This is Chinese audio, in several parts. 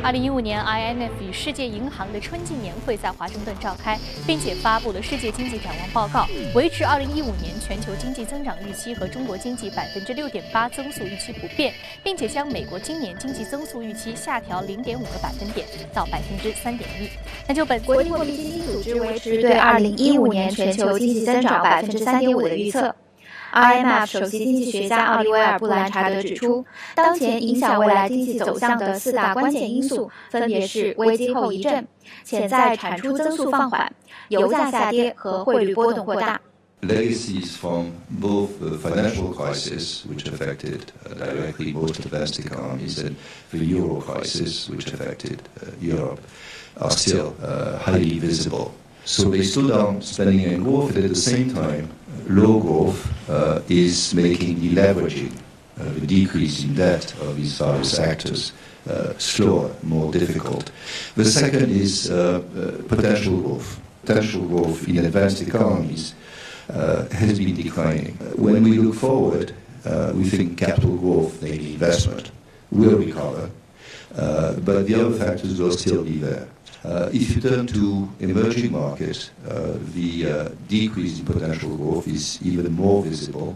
二零一五年，IMF 与世界银行的春季年会在华盛顿召开，并且发布了世界经济展望报告，维持二零一五年全球经济增长预期和中国经济百分之六点八增速预期不变，并且将美国今年经济增速预期下调零点五个百分点到百分之三点一。那就本国际货币基金组织维持对二零一五年全球经济增长百分之三点五的预测。IMF 首席经济学家奥利维尔·布兰查德指出，当前影响未来经济走向的四大关键因素分别是危机后遗症、潜在产出增速放缓、油价下跌和汇率波动过大。Legacies from both the financial crisis, which affected directly most advanced economies, and the euro crisis, which affected Europe, are still highly visible. So they slow down spending and growth, and at the same time, low growth uh, is making the leveraging, uh, the decrease in debt of these various actors uh, slower, more difficult. The second is potential growth. Potential growth in advanced economies has been declining. when we look forward, we think capital growth, namely investment, will recover, but the other factors will still be there. Uh, if you turn to emerging markets, uh, the uh, decrease in potential growth is even more visible.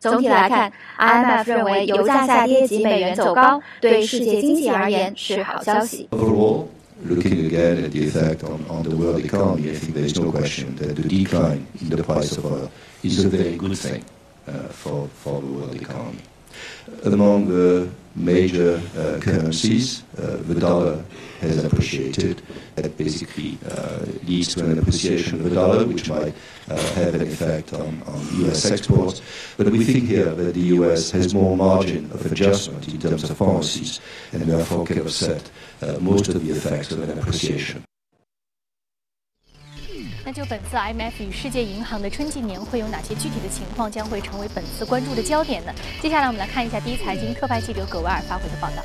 总体来看，IMF 认为油价下跌及美元走高对世界经济而言是好消息。Overall, looking again at the effect on, on the world economy, I think there is no question that the decline in the price of oil is a very good thing uh, for, for the world economy. Among the major uh, currencies, uh, the dollar has appreciated. That basically uh, leads to an appreciation of the dollar, which might uh, have an effect on, on U.S. exports. But we think here that the U.S. has more margin of adjustment in terms of policies, and therefore can offset uh, most of the effects of an appreciation. 那就本次 IMF 与世界银行的春季年会有哪些具体的情况将会成为本次关注的焦点呢？接下来我们来看一下第一财经特派记者葛维尔发回的报道。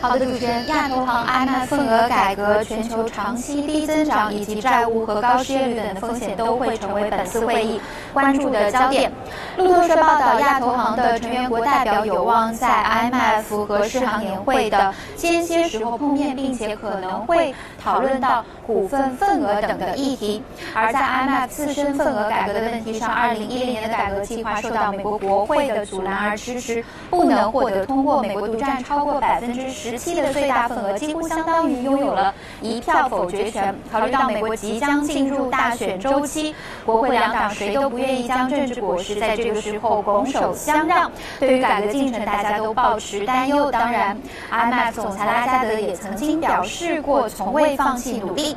好的，主持人，亚投行 IMF 份额改革、全球长期低增长以及债务和高失业率等的风险都会成为本次会议关注的焦点。路透社报道，亚投行的成员国代表有望在 IMF 和世行年会的间歇时候碰面，并且可能会讨论到股份份额等的议题。而在 IMF 自身份额改革的问题上，2010年的改革计划受到美国国会的阻拦而迟迟不能获得通过。美国独占超过百分之十。十七的最大份额几乎相当于拥有了一票否决权。考虑到美国即将进入大选周期，国会两党谁都不愿意将政治果实在这个时候拱手相让。对于改革进程，大家都抱持担忧。当然，IMF 总裁拉加德也曾经表示过从未放弃努力。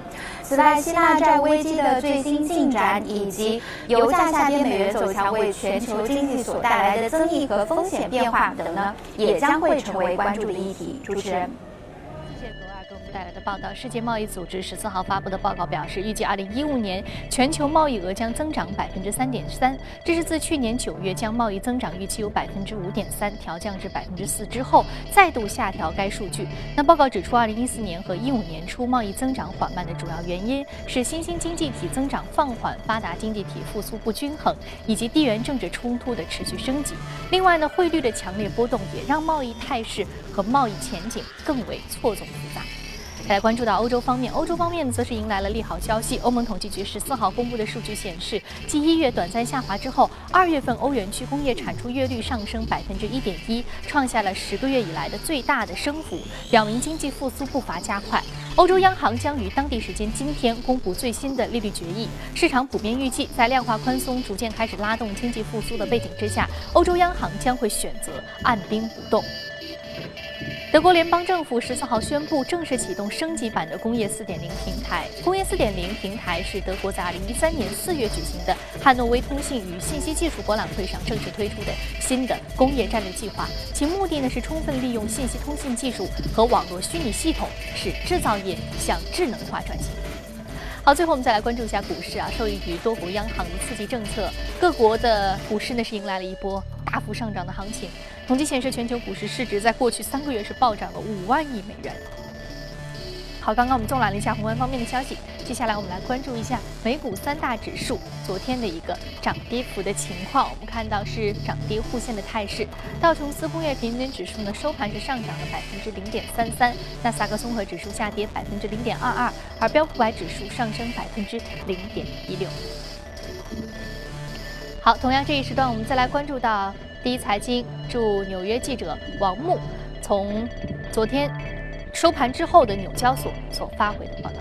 此外，希腊债危机的最新进展，以及油价下跌、美元走强为全球经济所带来的增益和风险变化等呢，也将会成为关注的议题。主持人。谢格外给我们带来的报道，世界贸易组织十四号发布的报告表示，预计二零一五年全球贸易额将增长百分之三点三，这是自去年九月将贸易增长预期由百分之五点三调降至百分之四之后，再度下调该数据。那报告指出，二零一四年和一五年初贸易增长缓慢的主要原因是新兴经济体增长放缓、发达经济体复苏不均衡，以及地缘政治冲突的持续升级。另外呢，汇率的强烈波动也让贸易态势和贸易前景更为错综复杂。再来关注到欧洲方面，欧洲方面则是迎来了利好消息。欧盟统计局十四号公布的数据显示，继一月短暂下滑之后，二月份欧元区工业产出月率上升百分之一点一，创下了十个月以来的最大的升幅，表明经济复苏步伐加快。欧洲央行将于当地时间今天公布最新的利率决议，市场普遍预计，在量化宽松逐渐开始拉动经济复苏的背景之下，欧洲央行将会选择按兵不动。德国联邦政府十四号宣布正式启动升级版的工业四点零平台。工业四点零平台是德国在二零一三年四月举行的汉诺威通信与信息技术博览会上正式推出的新的工业战略计划，其目的呢是充分利用信息通信技术和网络虚拟系统，使制造业向智能化转型。好，最后我们再来关注一下股市啊，受益于多国央行的刺激政策，各国的股市呢是迎来了一波大幅上涨的行情。统计显示，全球股市市值在过去三个月是暴涨了五万亿美元。好，刚刚我们纵览了一下宏观方面的消息，接下来我们来关注一下美股三大指数昨天的一个涨跌幅的情况。我们看到是涨跌互现的态势，道琼斯工业平均指数呢收盘是上涨了百分之零点三三，纳斯达克综合指数下跌百分之零点二二，而标普百指数上升百分之零点一六。好，同样这一时段我们再来关注到第一财经驻纽约记者王木从昨天。收盘之后的纽交所所发回的报道。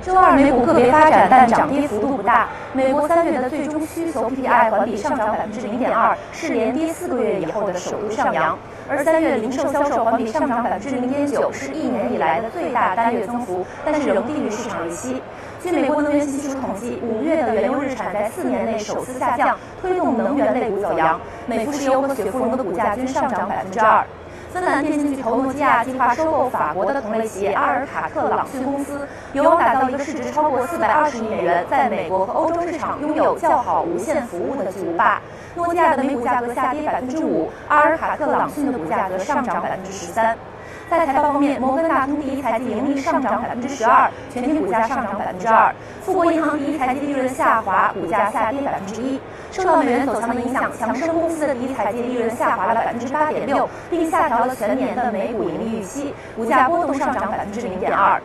周二美股个别发展，但涨跌幅度不大。美国三月的最终需求 PPI 环比上涨百分之零点二，是连跌四个月以后的首度上扬。而三月零售销售环比上涨百分之零点九，是一年以来的最大单月增幅，但是仍低于市场预期。据美国能源信息署统计，五月的原油日产在四年内首次下降，推动能源类股走阳。美孚石油和雪佛龙的股价均上涨百分之二。芬兰电信巨头诺基亚计划收购法国的同类企业阿尔卡特朗讯公司，有望打造一个市值超过四百二十亿美元，在美国和欧洲市场拥有较好无线服务的巨无霸。诺基亚的每股价格下跌百分之五，阿尔卡特朗讯的股价格上涨百分之十三。在财报方面，摩根大通第一财季盈利上涨百分之十二，全体股价上涨百分之二；富国银行第一财季利润下滑，股价下跌百分之一。受到美元走强的影响，强生公司的第一财季利润下滑了百分之八点六，并下调了全年的每股盈利预期，股价波动上涨百分之零点二。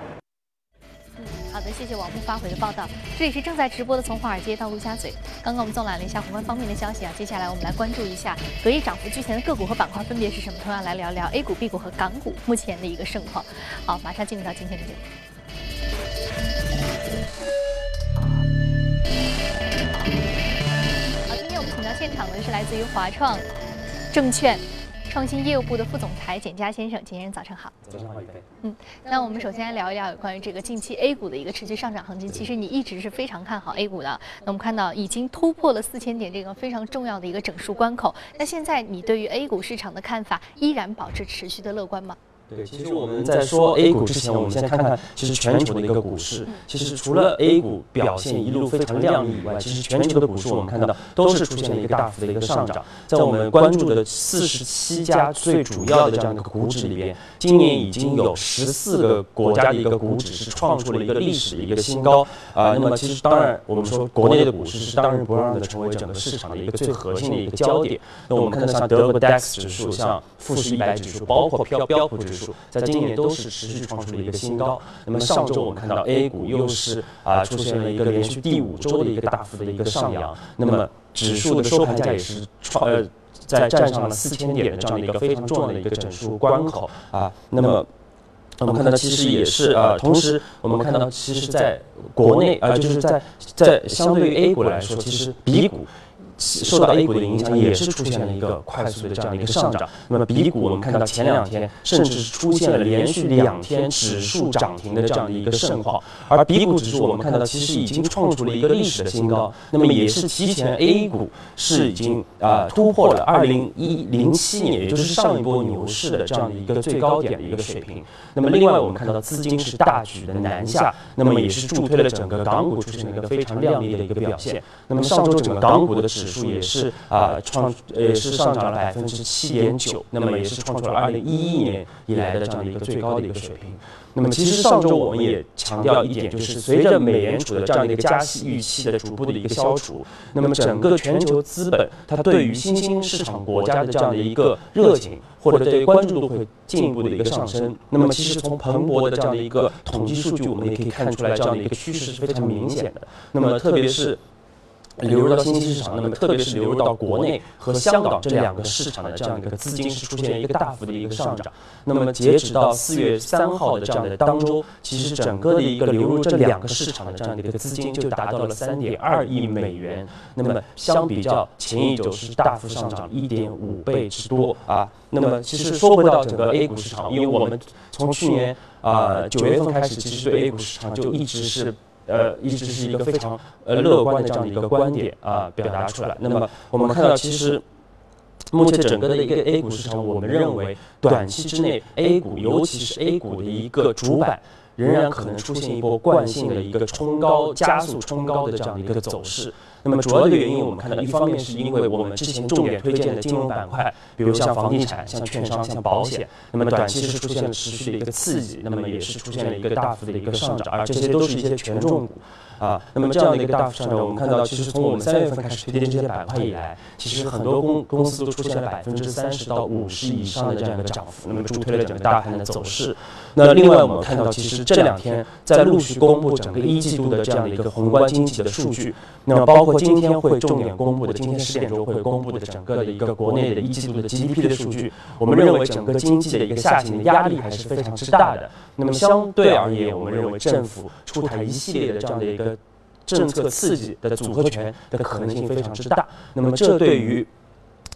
好的，谢谢王木发回的报道。这里是正在直播的从华尔街到陆家嘴。刚刚我们纵览了一下宏观方面的消息啊，接下来我们来关注一下隔夜涨幅居前的个股和板块分别是什么。同样来聊聊 A 股、B 股和港股目前的一个盛况。好，马上进入到今天的节目。好，今天我们请到现场的是来自于华创证券。创新业务部的副总裁简佳先生，简先生早上好。早上好，嗯，那我们首先来聊一聊有关于这个近期 A 股的一个持续上涨行情。其实你一直是非常看好 A 股的。那我们看到已经突破了四千点这个非常重要的一个整数关口。那现在你对于 A 股市场的看法依然保持持续的乐观吗？对，其实我们在说 A 股之前，我们先看看其实全球的一个股市。其实除了 A 股表现一路非常亮丽以外，其实全球的股市我们看到都是出现了一个大幅的一个上涨。在我们关注的四十七家最主要的这样一个股指里边，今年已经有十四个国家的一个股指是创出了一个历史的一个新高啊。那么其实当然，我们说国内的股市是当仁不让的成为整个市场的一个最核心的一个焦点。那我们看到像德国 DAX 指数、像富时一百指数，包括标标普指数，在今年都是持续创出了一个新高。那么上周我们看到 A 股又是啊出现了一个连续第五周的一个大幅的一个上扬。那么指数的收盘价也是创呃在站上了四千点的这样的一个非常重要的一个整数关口啊。那么我们看到其实也是呃，同时我们看到其实在国内啊就是在在相对于 A 股来说，其实 B 股。受到 A 股的影响，也是出现了一个快速的这样的一个上涨。那么 B 股，我们看到前两天甚至是出现了连续两天指数涨停的这样的一个盛况。而 B 股指数，我们看到其实已经创出了一个历史的新高。那么也是提前 A 股是已经啊突破了二零一零七年，也就是上一波牛市的这样的一个最高点的一个水平。那么另外，我们看到资金是大举的南下，那么也是助推了整个港股出现了一个非常亮丽的一个表现。那么上周整个港股的指数也是啊创也是上涨了百分之七点九，那么也是创出了二零一一年以来的这样的一个最高的一个水平。那么其实上周我们也强调一点，就是随着美联储的这样的一个加息预期的逐步的一个消除，那么整个全球资本它对于新兴市场国家的这样的一个热情或者对关注度会进一步的一个上升。那么其实从彭博的这样的一个统计数据，我们也可以看出来，这样的一个趋势是非常明显的。那么特别是。流入到新兴市场，那么特别是流入到国内和香港这两个市场的这样一个资金是出现了一个大幅的一个上涨。那么截止到四月三号的这样的当周，其实整个的一个流入这两个市场的这样的一个资金就达到了三点二亿美元。那么相比较前一周是大幅上涨一点五倍之多啊。那么其实说回到整个 A 股市场，因为我们从去年啊九月份开始，其实对 A 股市场就一直是。呃，一直是一个非常呃乐观的这样的一个观点啊，表达出来。那么我们看到，其实目前整个的一个 A 股市场，我们认为短期之内 A 股，尤其是 A 股的一个主板，仍然可能出现一波惯性的一个冲高、加速冲高的这样的一个走势。那么主要的原因，我们看到一方面是因为我们之前重点推荐的金融板块，比如像房地产、像券商、像保险，那么短期是出现了持续的一个刺激，那么也是出现了一个大幅的一个上涨，而这些都是一些权重股。啊，那么这样的一个大幅上涨，我们看到，其实从我们三月份开始推荐这些板块以来，其实很多公公司都出现了百分之三十到五十以上的这样一个涨幅，那么助推了整个大盘的走势。那另外我们看到，其实这两天在陆续公布整个一季度的这样的一个宏观经济的数据，那么包括今天会重点公布的，今天十点钟会公布的整个的一个国内的一季度的 GDP 的数据，我们认为整个经济的一个下行的压力还是非常之大的。那么相对而言，我们认为政府出台一系列的这样的一个。政策刺激的组合拳的可能性非常之大，那么这对于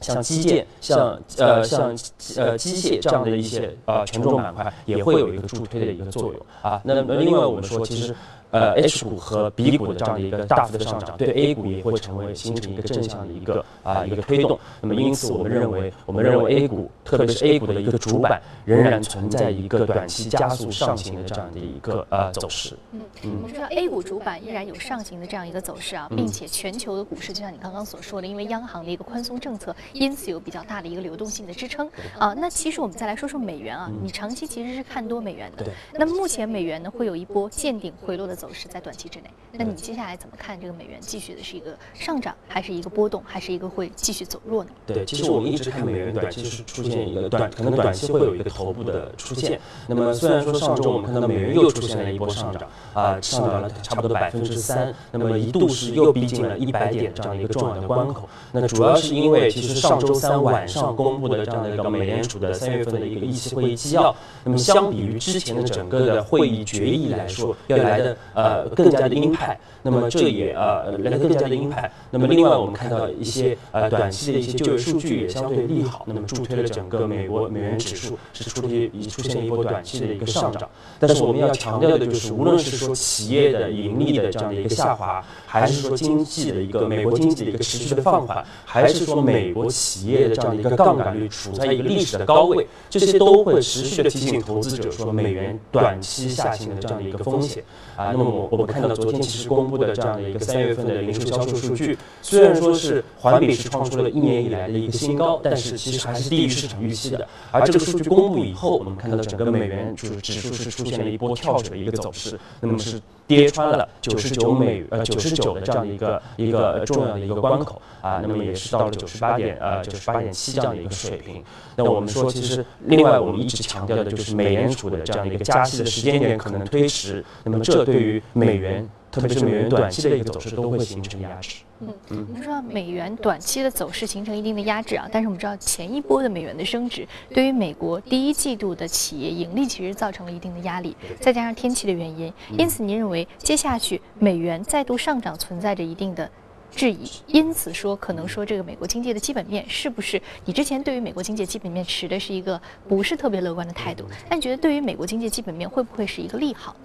像基建、像呃像呃机械这样的一些呃权重板块也会有一个助推的一个作用啊。那么另外我们说，其实。呃，H 股和 B 股的这样的一个大幅的上涨，对 A 股也会成为形成一个正向的一个啊一个推动。那么因此，我们认为，我们认为 A 股，特别是 A 股的一个主板，仍然存在一个短期加速上行的这样的一个呃走势。嗯嗯，我们知道 A 股主板依然有上行的这样一个走势啊，并且全球的股市就像你刚刚所说的，因为央行的一个宽松政策，因此有比较大的一个流动性的支撑啊。那其实我们再来说说美元啊，你长期其实是看多美元的。对。那么目前美元呢，会有一波见顶回落的。走势在短期之内，那你接下来怎么看这个美元继续的是一个上涨，还是一个波动，还是一个会继续走弱呢？对，其实我们一直看美元短期是出现一个短，可能短期会有一个头部的出现。那么虽然说上周我们看到美元又出现了一波上涨，啊，上涨了差不多百分之三，那么一度是又逼近了一百点这样的一个重要的关口。那主要是因为其实上周三晚上公布的这样的一个美联储的三月份的一个议息会议纪要，那么相比于之前的整个的会议决议来说，要来的。呃，更加的鹰派，那么这也呃来的更加的鹰派。那么另外我们看到一些呃短期的一些就业数据也相对利好，那么助推了整个美国美元指数是出现已出现一波短期的一个上涨。但是我们要强调的就是，无论是说企业的盈利的这样的一个下滑，还是说经济的一个美国经济的一个持续的放缓，还是说美国企业的这样的一个杠杆率处在一个历史的高位，这些都会持续的提醒投资者说美元短期下行的这样的一个风险啊。那么我我们看到昨天其实公布的这样的一个三月份的零售销售数据，虽然说是环比是创出了一年以来的一个新高，但是其实还是低于市场预期的。而这个数据公布以后，我们看到整个美元指指数是出现了一波跳水的一个走势，那么是跌穿了九十九美呃九十九的这样的一个一个重要的一个关口啊，那么也是到了九十八点呃九十八点七这样的一个水平。那我们说，其实另外我们一直强调的就是美联储的这样的一个加息的时间点可能推迟，那么这对于美元，特别是美元短期的一个走势，都会形成压制。嗯嗯，我们说美元短期的走势形成一定的压制啊，但是我们知道前一波的美元的升值，对于美国第一季度的企业盈利其实造成了一定的压力，再加上天气的原因，因此您认为接下去美元再度上涨存在着一定的质疑，因此说可能说这个美国经济的基本面是不是你之前对于美国经济基本面持的是一个不是特别乐观的态度？那你觉得对于美国经济基本面会不会是一个利好？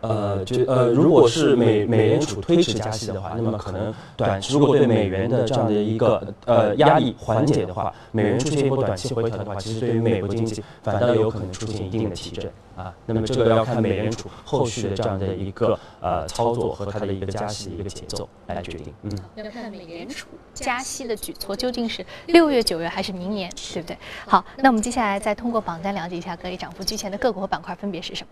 呃，就呃，如果是美美联储推迟加息的话，那么可能短期如果对美元的这样的一个呃压力缓解的话，美元出现一波短期回调的话，其实对于美国经济反倒有可能出现一定的提振啊。那么这个要看美联储后续的这样的一个呃操作和它的一个加息的一个节奏来决定。嗯，要看美联储加息的举措究竟是六月、九月还是明年，对不对？好，那我们接下来再通过榜单了解一下各类涨幅居前的个股和板块分别是什么。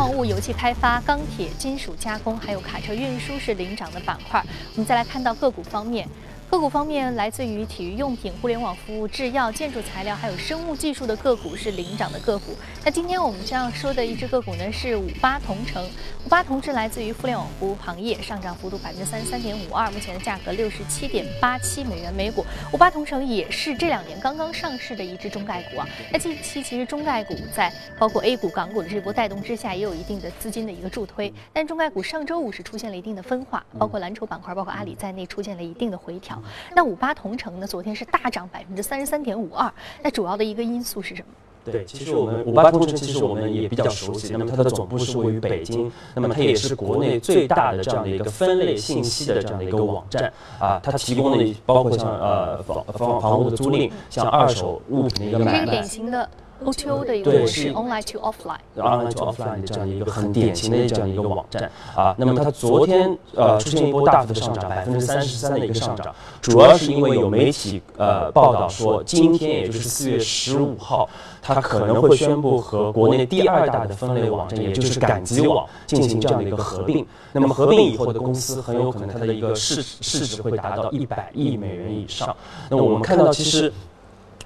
矿物、油气开发、钢铁、金属加工，还有卡车运输是领涨的板块。我们再来看到个股方面。个股方面，来自于体育用品、互联网服务、制药、建筑材料，还有生物技术的个股是领涨的个股。那今天我们将要说的一只个股呢，是五八同城。五八同是来自于互联网服务行业，上涨幅度百分之三十三点五二，目前的价格六十七点八七美元每股。五八同城也是这两年刚刚上市的一只中概股啊。那近期其实中概股在包括 A 股、港股的这波带动之下，也有一定的资金的一个助推。但中概股上周五是出现了一定的分化，包括蓝筹板块，包括阿里在内出现了一定的回调。那五八同城呢？昨天是大涨百分之三十三点五二。那主要的一个因素是什么？对，其实我们五八同城其实我们也比较熟悉。那么它的总部是位于北京，那么它也是国内最大的这样的一个分类信息的这样的一个网站啊。它提供的包括像呃房房房屋的租赁，像二手物品的一个买卖。典型的 O2O 的一个模式，online to offline，online to offline 的这样一个很典型的这样一个网站啊。那么它昨天呃出现一波大幅的上涨，百分之三十三的一个上涨，主要是因为有媒体呃报道说，今天也就是四月十五号，它可能会宣布和国内第二大的分类网站，也就是赶集网进行这样的一个合并。那么合并以后的公司很有可能它的一个市市值会达到一百亿美元以上。那我们看到其实。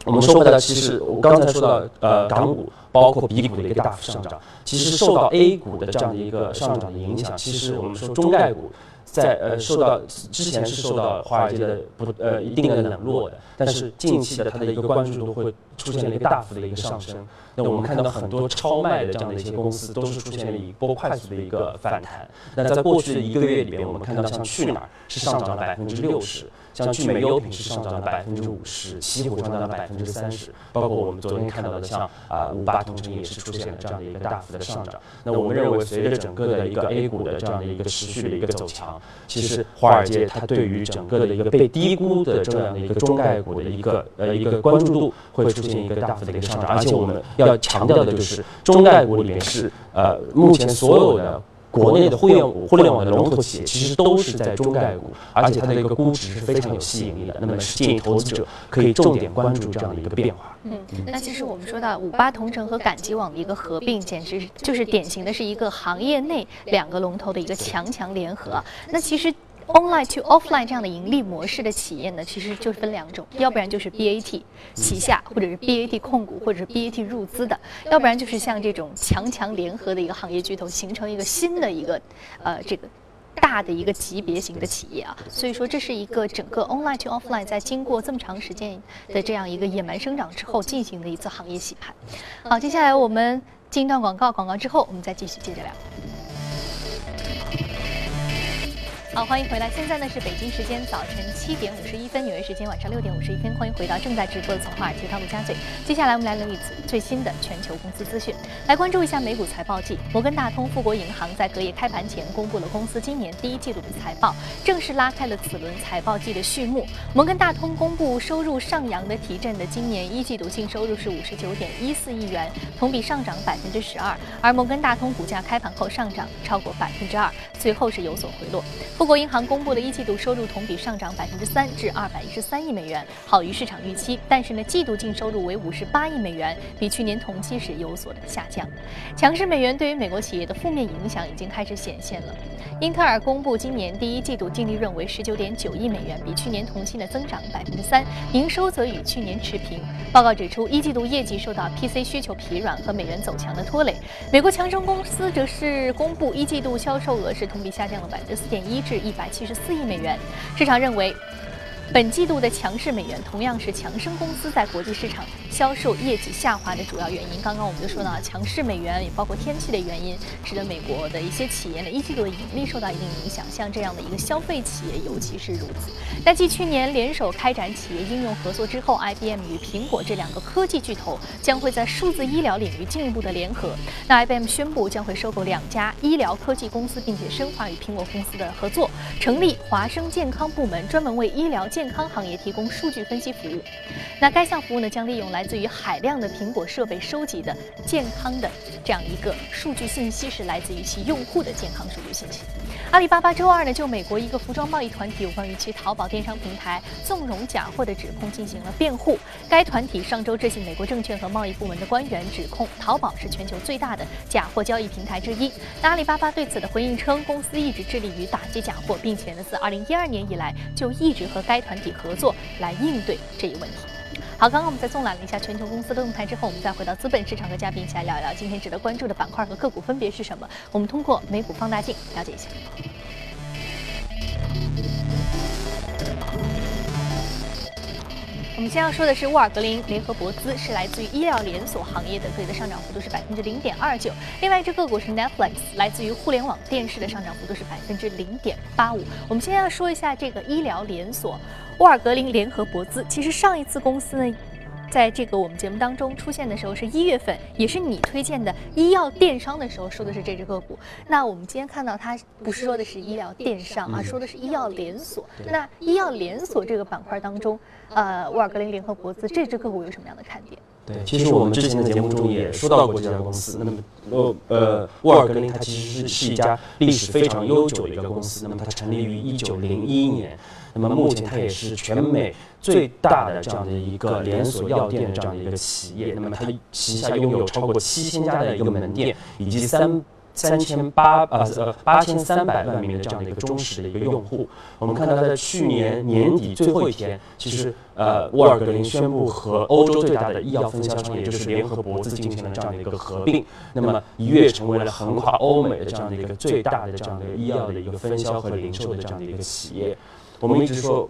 我们说回来，其实我刚才说到，呃，港股包括 B 股的一个大幅上涨，其实受到 A 股的这样的一个上涨的影响。其实我们说中概股在呃受到之前是受到华尔街的不呃一定的冷落的，但是近期的它的一个关注度会出现了一个大幅的一个上升。那我们看到很多超卖的这样的一些公司都是出现了一波快速的一个反弹。那在过去的一个月里面，我们看到像去哪儿是上涨了百分之六十。像聚美优品是上涨了百分之五十，西湖上涨了百分之三十，包括我们昨天看到的像啊五八同城也是出现了这样的一个大幅的上涨。那我们认为，随着整个的一个 A 股的这样的一个持续的一个走强，其实华尔街它对于整个的一个被低估的这样的一个中概股的一个呃一个关注度会出现一个大幅的一个上涨。而且我们要强调的就是，中概股里面是呃目前所有的。国内的互联互联网的龙头企业其实都是在中概股，而且它的一个估值是非常有吸引力的。那么建议投资者可以重点关注这样的一个变化。嗯，那其实我们说到五八同城和赶集网的一个合并，简直就是典型的是一个行业内两个龙头的一个强强联合。那其实。Online to offline 这样的盈利模式的企业呢，其实就分两种，要不然就是 BAT 旗下，或者是 BAT 控股，或者是 BAT 入资的，要不然就是像这种强强联合的一个行业巨头，形成一个新的一个呃这个大的一个级别型的企业啊。所以说，这是一个整个 Online to offline 在经过这么长时间的这样一个野蛮生长之后进行的一次行业洗牌。好，接下来我们进一段广告，广告之后我们再继续接着聊。好，欢迎回来。现在呢是北京时间早晨七点五十一分，纽约时间晚上六点五十一分。欢迎回到正在直播的从华尔街到陆家嘴。接下来我们来聊一次最新的全球公司资讯，来关注一下美股财报季。摩根大通、富国银行在隔夜开盘前公布了公司今年第一季度的财报，正式拉开了此轮财报季的序幕。摩根大通公布收入上扬的提振的今年一季度净收入是五十九点一四亿元，同比上涨百分之十二。而摩根大通股价开盘后上涨超过百分之二，随后是有所回落。富国银行公布的一季度收入同比上涨百分之三，至二百一十三亿美元，好于市场预期。但是呢，季度净收入为五十八亿美元，比去年同期时有所的下降。强势美元对于美国企业的负面影响已经开始显现了。英特尔公布今年第一季度净利润为十九点九亿美元，比去年同期呢增长百分之三，营收则与去年持平。报告指出，一季度业绩受到 PC 需求疲软和美元走强的拖累。美国强生公司则是公布一季度销售额是同比下降了百分之四点一，至是一百。七十四亿美元，市场认为。本季度的强势美元同样是强生公司在国际市场销售业绩下滑的主要原因。刚刚我们就说到，强势美元也包括天气的原因，使得美国的一些企业呢一季度的盈利受到一定影响。像这样的一个消费企业尤其是如此。那继去年联手开展企业应用合作之后，IBM 与苹果这两个科技巨头将会在数字医疗领域进一步的联合。那 IBM 宣布将会收购两家医疗科技公司，并且深化与苹果公司的合作，成立华生健康部门，专门为医疗健。康行业提供数据分析服务，那该项服务呢将利用来自于海量的苹果设备收集的健康的这样一个数据信息，是来自于其用户的健康数据信息。阿里巴巴周二呢就美国一个服装贸易团体有关于其淘宝电商平台纵容假货的指控进行了辩护。该团体上周致信美国证券和贸易部门的官员，指控淘宝是全球最大的假货交易平台之一。那阿里巴巴对此的回应称，公司一直致力于打击假货，并且呢自2012年以来就一直和该。团体合作来应对这一问题。好，刚刚我们在纵览了一下全球公司的动态之后，我们再回到资本市场和嘉宾一起来聊一聊今天值得关注的板块和个股分别是什么。我们通过美股放大镜了解一下。我们先要说的是沃尔格林联合博资，是来自于医疗连锁行业的，个的上涨幅度是百分之零点二九。另外一只个股是 Netflix，来自于互联网电视的上涨幅度是百分之零点八五。我们先要说一下这个医疗连锁沃尔格林联合博资，其实上一次公司呢。在这个我们节目当中出现的时候是一月份，也是你推荐的医药电商的时候说的是这只个股。那我们今天看到它不是说的是医疗电商啊，说的是医药连锁。那医药连锁这个板块当中，呃，沃尔格林联合国资这只个股有什么样的看点？对，其实我们之前的节目中也说到过这家公司。那么，呃呃，沃尔格林它其实是是一家历史非常悠久的一个公司。那么它成立于一九零一年。那么目前它也是全美最大的这样的一个连锁药店的这样的一个企业。那么它旗下拥有超过七千家的一个门店，以及三。三千八呃呃八千三百万名的这样的一个忠实的一个用户，我们看到在去年年底最后一天，其实呃沃尔格林宣布和欧洲最大的医药分销商，也就是联合博兹进行了这样的一个合并，那么一跃成为了横跨欧美的这样的一个最大的这样的医药的一个分销和零售的这样的一个企业。我们一直说。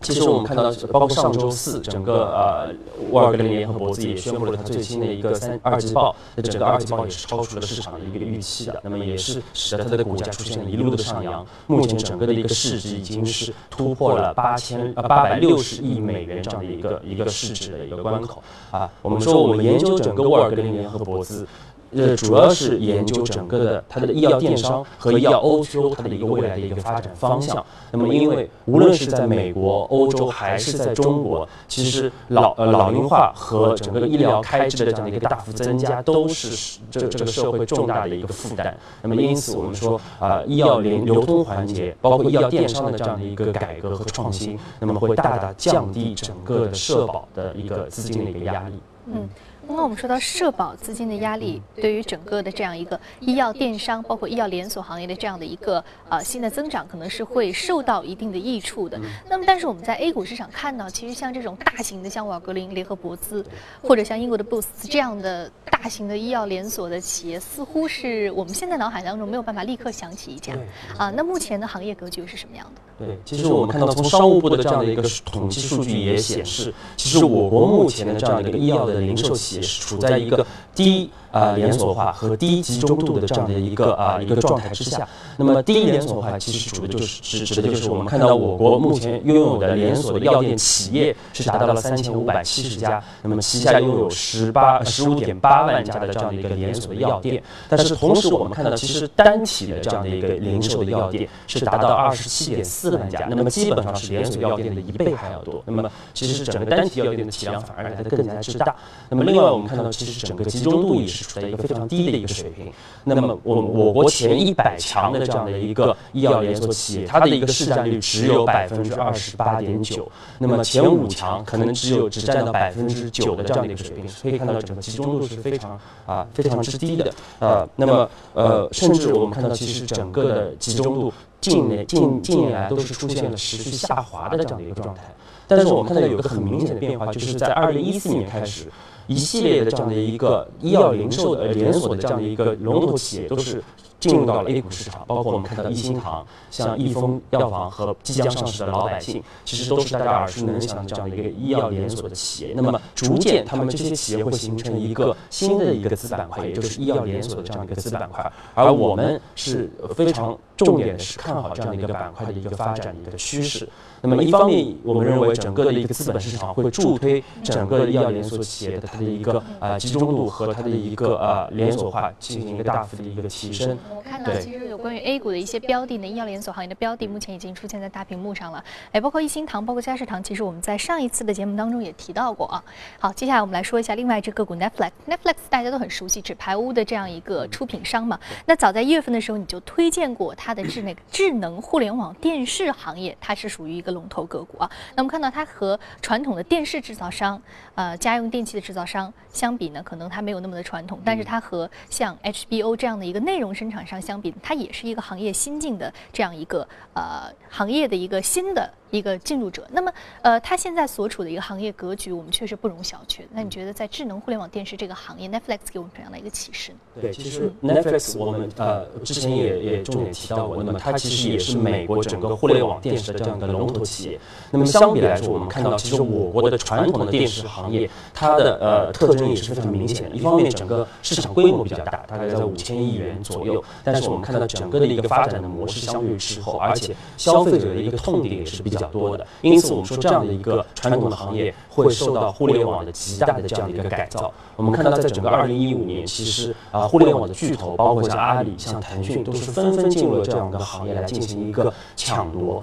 其实我们看到，包括上周四，整个呃沃尔格林联合博兹也宣布了它最新的一个三二季报，那整个二季报也是超出了市场的一个预期的，那么也是使得它的股价出现了一路的上扬，目前整个的一个市值已经是突破了八千呃八百六十亿美元这样的一个一个市值的一个关口啊。我们说我们研究整个沃尔格林联合博兹。呃，主要是研究整个的它的医药电商和医药 O2O 它的一个未来的一个发展方向。那么，因为无论是在美国、欧洲还是在中国，其实老呃老龄化和整个医疗开支的这样的一个大幅增加，都是这这个社会重大的一个负担。那么，因此我们说啊，医药流流通环节，包括医药电商的这样的一个改革和创新，那么会大大降低整个的社保的一个资金的一个压力。嗯。刚刚我们说到社保资金的压力，对于整个的这样一个医药电商，包括医药连锁行业的这样的一个呃新的增长，可能是会受到一定的益处的。那么，但是我们在 A 股市场看到，其实像这种大型的，像瓦格林、联合博资，或者像英国的 Boots 这样的大型的医药连锁的企业，似乎是我们现在脑海当中没有办法立刻想起一家。啊，那目前的行业格局是什么样的？对，其实我们看到从商务部的这样的一个统计数据也显示，其实我国目前的这样的一个医药的零售企业。是处在一个低。啊，连锁化和低集中度的这样的一个啊一个状态之下，那么低连锁化其实指的就是指指的就是我们看到我国目前拥有的连锁药店企业是达到了三千五百七十家，那么旗下拥有十八十五点八万家的这样的一个连锁的药店，但是同时我们看到其实单体的这样的一个零售的药店是达到二十七点四万家，那么基本上是连锁药店的一倍还要多，那么其实整个单体药店的体量反而来得更加之大，那么另外我们看到其实整个集中度也是。处在一个非常低的一个水平。那么，我我国前一百强的这样的一个医药连锁企业，它的一个市占率只有百分之二十八点九。那么前五强可能只有只占到百分之九的这样的一个水平。可以看到，整个集中度是非常啊非常之低的。呃，那么呃，甚至我们看到，其实整个的集中度近年近近年来都是出现了持续下滑的这样的一个状态。但是我们看到有一个很明显的变化，就是在二零一四年开始。一系列的这样的一个医药零售的连锁的这样的一个龙头企业，都是进入到了 A 股市场。包括我们看到益心堂、像益丰药房和即将上市的老百姓，其实都是大家耳熟能详的这样的一个医药连锁的企业。那么，逐渐他们这些企业会形成一个新的一个子板块，也就是医药连锁的这样一个子板块。而我们是非常重点的是看好这样的一个板块的一个发展的一个趋势。那么一方面，我们认为整个的一个资本市场会助推整个医药连锁企业的它的一个呃集中度和它的一个呃连锁化进行一个大幅的一个提升。我看到其实有关于 A 股的一些标的呢，医药连锁行业的标的目前已经出现在大屏幕上了。哎，包括一心堂，包括嘉士堂，其实我们在上一次的节目当中也提到过啊。好，接下来我们来说一下另外一只个股 Netflix。Netflix 大家都很熟悉，纸牌屋的这样一个出品商嘛。那早在一月份的时候，你就推荐过它的智那个智能互联网电视行业，它是属于一个。龙头个股啊，那我们看到它和传统的电视制造商、呃家用电器的制造商相比呢，可能它没有那么的传统，但是它和像 HBO 这样的一个内容生产商相比，它也是一个行业新进的这样一个呃行业的一个新的。一个进入者，那么，呃，它现在所处的一个行业格局，我们确实不容小觑。那你觉得在智能互联网电视这个行业，Netflix 给我们怎样的一个启示呢？对，其实 Netflix 我们呃之前也也重点提到过，那么它其实也是美国整个互联网电视的这样的龙头企业。那么相比来说，我们看到其实我国的传统的电视行业，它的呃特征也是非常明显的。一方面，整个市场规模比较大，大概在五千亿元左右，但是我们看到整个的一个发展的模式相对滞后，而且消费者的一个痛点也是比较。较多的，因此我们说这样的一个传统的行业会受到互联网的极大的这样的一个改造。我们看到，在整个二零一五年，其实啊，互联网的巨头，包括像阿里、像腾讯，都是纷纷进入了这样一个行业来进行一个抢夺，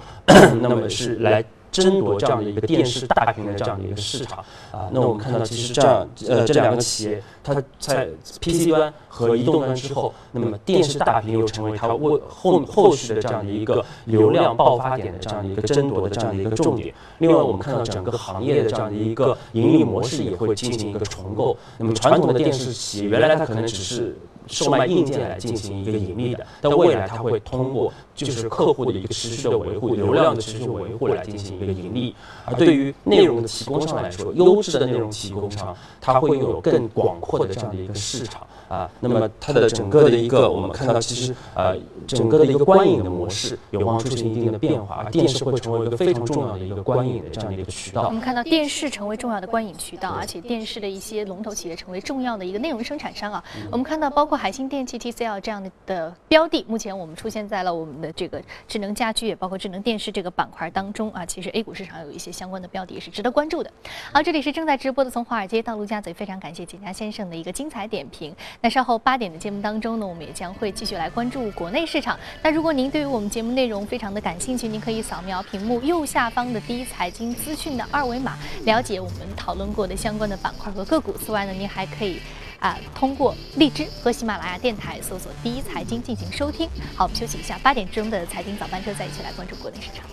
那么是来争夺这样的一个电视大屏的这样的一个市场啊。那我们看到，其实这样呃这两个企业，它在 PC 端和移动端之后，那么电视大屏又成为它为后后续的这样的一个流量爆发点的这样的一个争夺的这样的一个重点。另外，我们看到整个行业的这样的一个盈利模式也会进行一个重构。那么传统的电视企业，原来它可能只是售卖硬件来进行一个盈利的，但未来它会通过就是客户的一个持续的维护、流量的持续维护来进行一个盈利。而对于内容的提供商来说，优质的内容提供商，它会有更广阔的这样的一个市场啊。那么它的整个的一个，我们看到其实呃，整个的一个观影的模式有望出现一定的变化，电视会成为一个非常重要的一个观影的这样的一个渠道。我们看到电视成为重要的观影渠道，而且电视的一些龙头企业成为重要的一个内容生产商啊。我们看到包括海信电器、TCL 这样的的标的，目前我们出现在了我们的这个智能家居也包括智能电视这个板块当中啊。其实 A 股市场有一些相关的标的也是值得关注的。好，这里是正在直播的从华尔街到陆家嘴，非常感谢简家先生的一个精彩点评。那稍后八点的节目当中呢，我们也将会继续来关注国内市场。那如果您对于我们节目内容非常的感兴趣，您可以扫描屏幕右下方的第一财经资讯的二维码，了解我们讨论过的相关的板块和个股。此外呢，您还可以啊通过荔枝和喜马拉雅电台搜索“第一财经”进行收听。好，我们休息一下，八点钟的财经早班车再一起来关注国内市场。